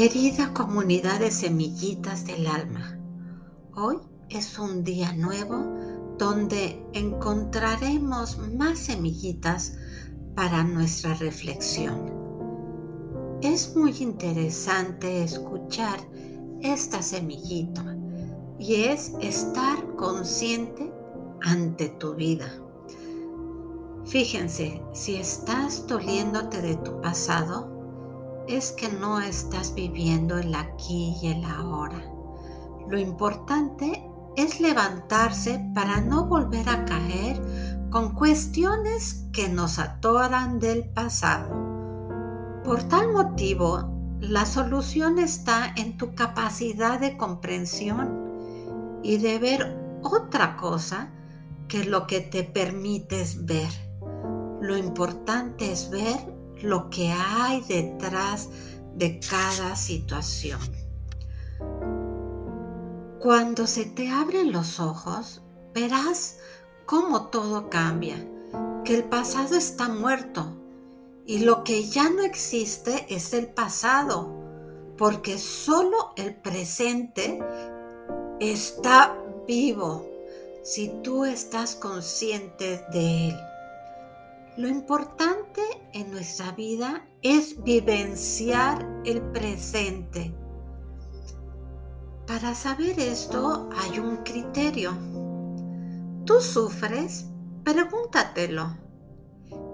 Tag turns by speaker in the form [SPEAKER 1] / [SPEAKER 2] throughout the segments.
[SPEAKER 1] Querida comunidad de semillitas del alma, hoy es un día nuevo donde encontraremos más semillitas para nuestra reflexión. Es muy interesante escuchar esta semillita y es estar consciente ante tu vida. Fíjense, si estás doliéndote de tu pasado, es que no estás viviendo el aquí y el ahora. Lo importante es levantarse para no volver a caer con cuestiones que nos atoran del pasado. Por tal motivo, la solución está en tu capacidad de comprensión y de ver otra cosa que lo que te permites ver. Lo importante es ver lo que hay detrás de cada situación. Cuando se te abren los ojos, verás cómo todo cambia, que el pasado está muerto y lo que ya no existe es el pasado, porque solo el presente está vivo si tú estás consciente de él. Lo importante en nuestra vida es vivenciar el presente. Para saber esto hay un criterio. ¿Tú sufres? Pregúntatelo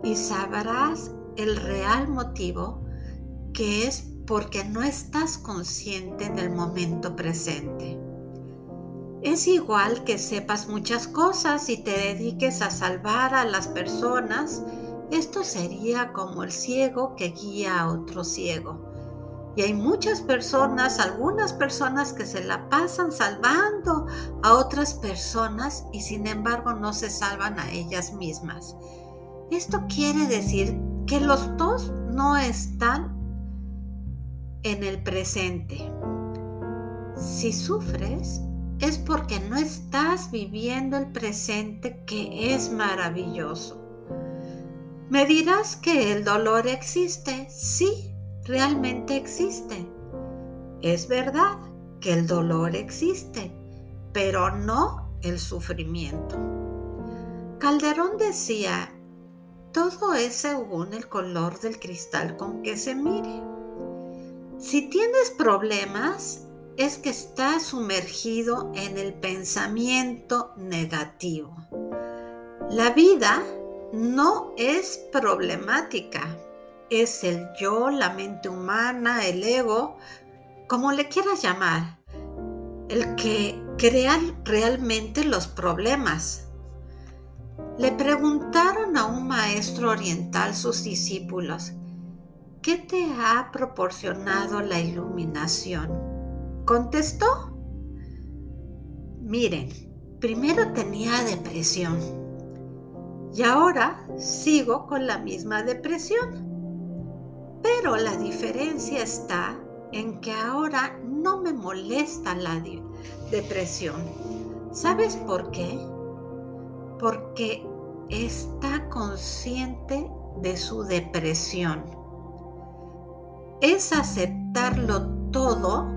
[SPEAKER 1] y sabrás el real motivo que es porque no estás consciente en el momento presente. Es igual que sepas muchas cosas y te dediques a salvar a las personas. Esto sería como el ciego que guía a otro ciego. Y hay muchas personas, algunas personas que se la pasan salvando a otras personas y sin embargo no se salvan a ellas mismas. Esto quiere decir que los dos no están en el presente. Si sufres, es porque no estás viviendo el presente que es maravilloso. Me dirás que el dolor existe. Sí, realmente existe. Es verdad que el dolor existe, pero no el sufrimiento. Calderón decía, todo es según el color del cristal con que se mire. Si tienes problemas, es que está sumergido en el pensamiento negativo. La vida no es problemática, es el yo, la mente humana, el ego, como le quieras llamar, el que crea realmente los problemas. Le preguntaron a un maestro oriental sus discípulos, ¿qué te ha proporcionado la iluminación? Contestó, miren, primero tenía depresión y ahora sigo con la misma depresión. Pero la diferencia está en que ahora no me molesta la depresión. ¿Sabes por qué? Porque está consciente de su depresión. Es aceptarlo todo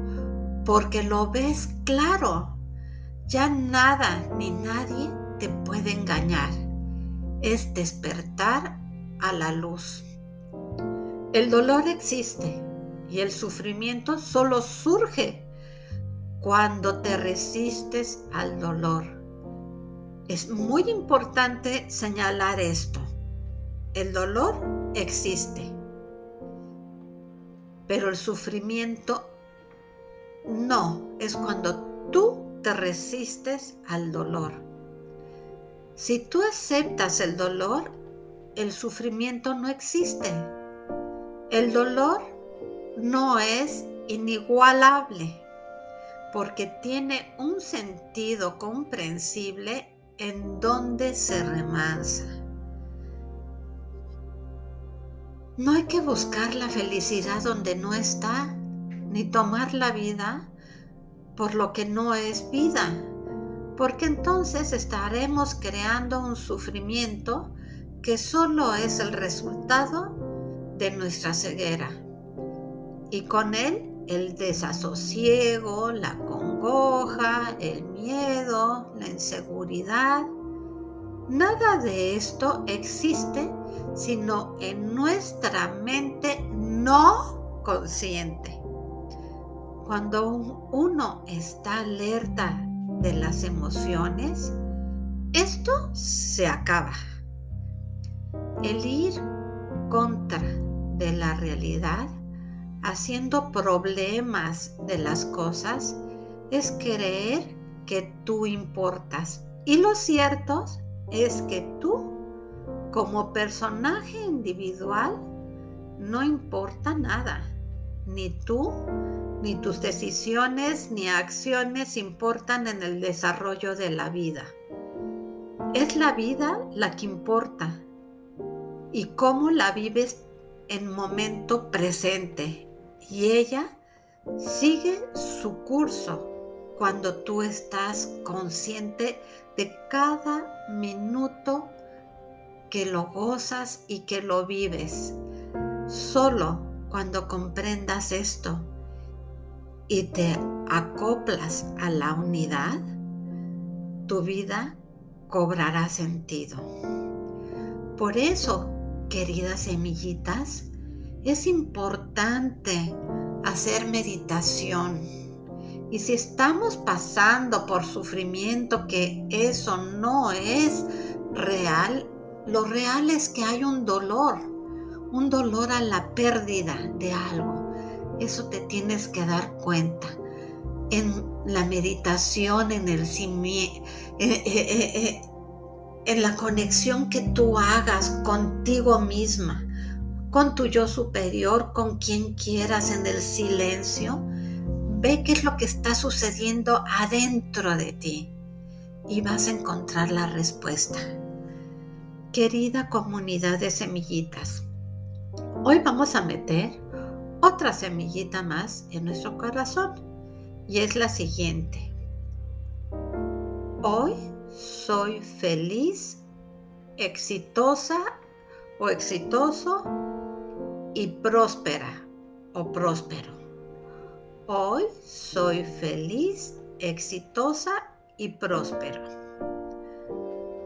[SPEAKER 1] porque lo ves claro. Ya nada ni nadie te puede engañar. Es despertar a la luz. El dolor existe y el sufrimiento solo surge cuando te resistes al dolor. Es muy importante señalar esto. El dolor existe, pero el sufrimiento no, es cuando tú te resistes al dolor. Si tú aceptas el dolor, el sufrimiento no existe. El dolor no es inigualable porque tiene un sentido comprensible en donde se remansa. No hay que buscar la felicidad donde no está ni tomar la vida por lo que no es vida, porque entonces estaremos creando un sufrimiento que solo es el resultado de nuestra ceguera. Y con él el desasosiego, la congoja, el miedo, la inseguridad. Nada de esto existe sino en nuestra mente no consciente. Cuando uno está alerta de las emociones, esto se acaba. El ir contra de la realidad, haciendo problemas de las cosas, es creer que tú importas. Y lo cierto es que tú, como personaje individual, no importa nada. Ni tú, ni tus decisiones, ni acciones importan en el desarrollo de la vida. Es la vida la que importa y cómo la vives en momento presente. Y ella sigue su curso cuando tú estás consciente de cada minuto que lo gozas y que lo vives. Solo cuando comprendas esto y te acoplas a la unidad, tu vida cobrará sentido. Por eso, queridas semillitas, es importante hacer meditación. Y si estamos pasando por sufrimiento que eso no es real, lo real es que hay un dolor, un dolor a la pérdida de algo. Eso te tienes que dar cuenta. En la meditación, en el eh, eh, eh, en la conexión que tú hagas contigo misma, con tu yo superior, con quien quieras en el silencio, ve qué es lo que está sucediendo adentro de ti y vas a encontrar la respuesta. Querida comunidad de semillitas, hoy vamos a meter otra semillita más en nuestro corazón y es la siguiente. Hoy soy feliz, exitosa o exitoso y próspera o próspero. Hoy soy feliz, exitosa y próspero.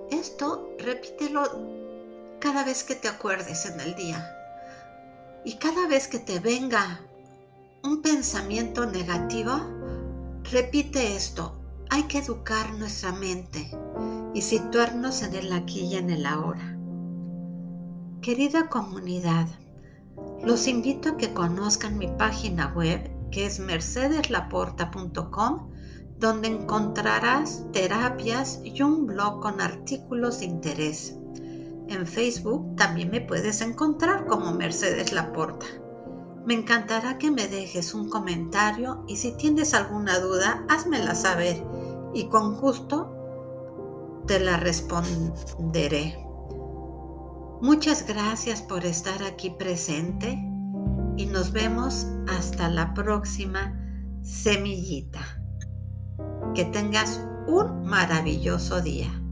[SPEAKER 1] Esto repítelo cada vez que te acuerdes en el día. Y cada vez que te venga un pensamiento negativo, repite esto. Hay que educar nuestra mente y situarnos en el aquí y en el ahora. Querida comunidad, los invito a que conozcan mi página web que es mercedeslaporta.com donde encontrarás terapias y un blog con artículos de interés. En Facebook también me puedes encontrar como Mercedes Laporta. Me encantará que me dejes un comentario y si tienes alguna duda, házmela saber y con gusto te la responderé. Muchas gracias por estar aquí presente y nos vemos hasta la próxima semillita. Que tengas un maravilloso día.